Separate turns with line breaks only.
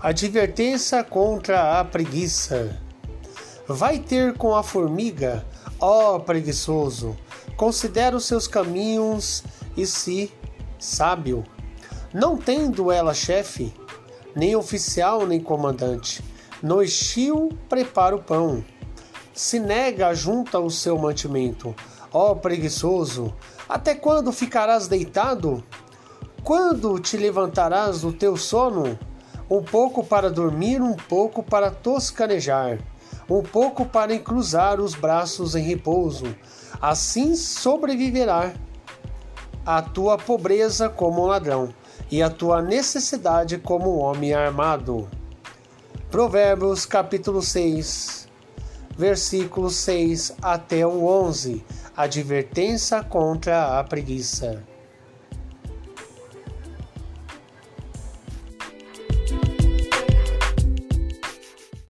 Advertência contra a preguiça. Vai ter com a formiga, ó preguiçoso, considera os seus caminhos e se sábio. Não tendo ela chefe, nem oficial nem comandante, no estio prepara o pão. Se nega junta o seu mantimento, ó preguiçoso, até quando ficarás deitado? Quando te levantarás do teu sono? Um pouco para dormir, um pouco para toscanejar, um pouco para encruzar os braços em repouso. Assim sobreviverá a tua pobreza como um ladrão e a tua necessidade como um homem armado. Provérbios capítulo 6, versículos 6 até o 11. Advertência contra a preguiça.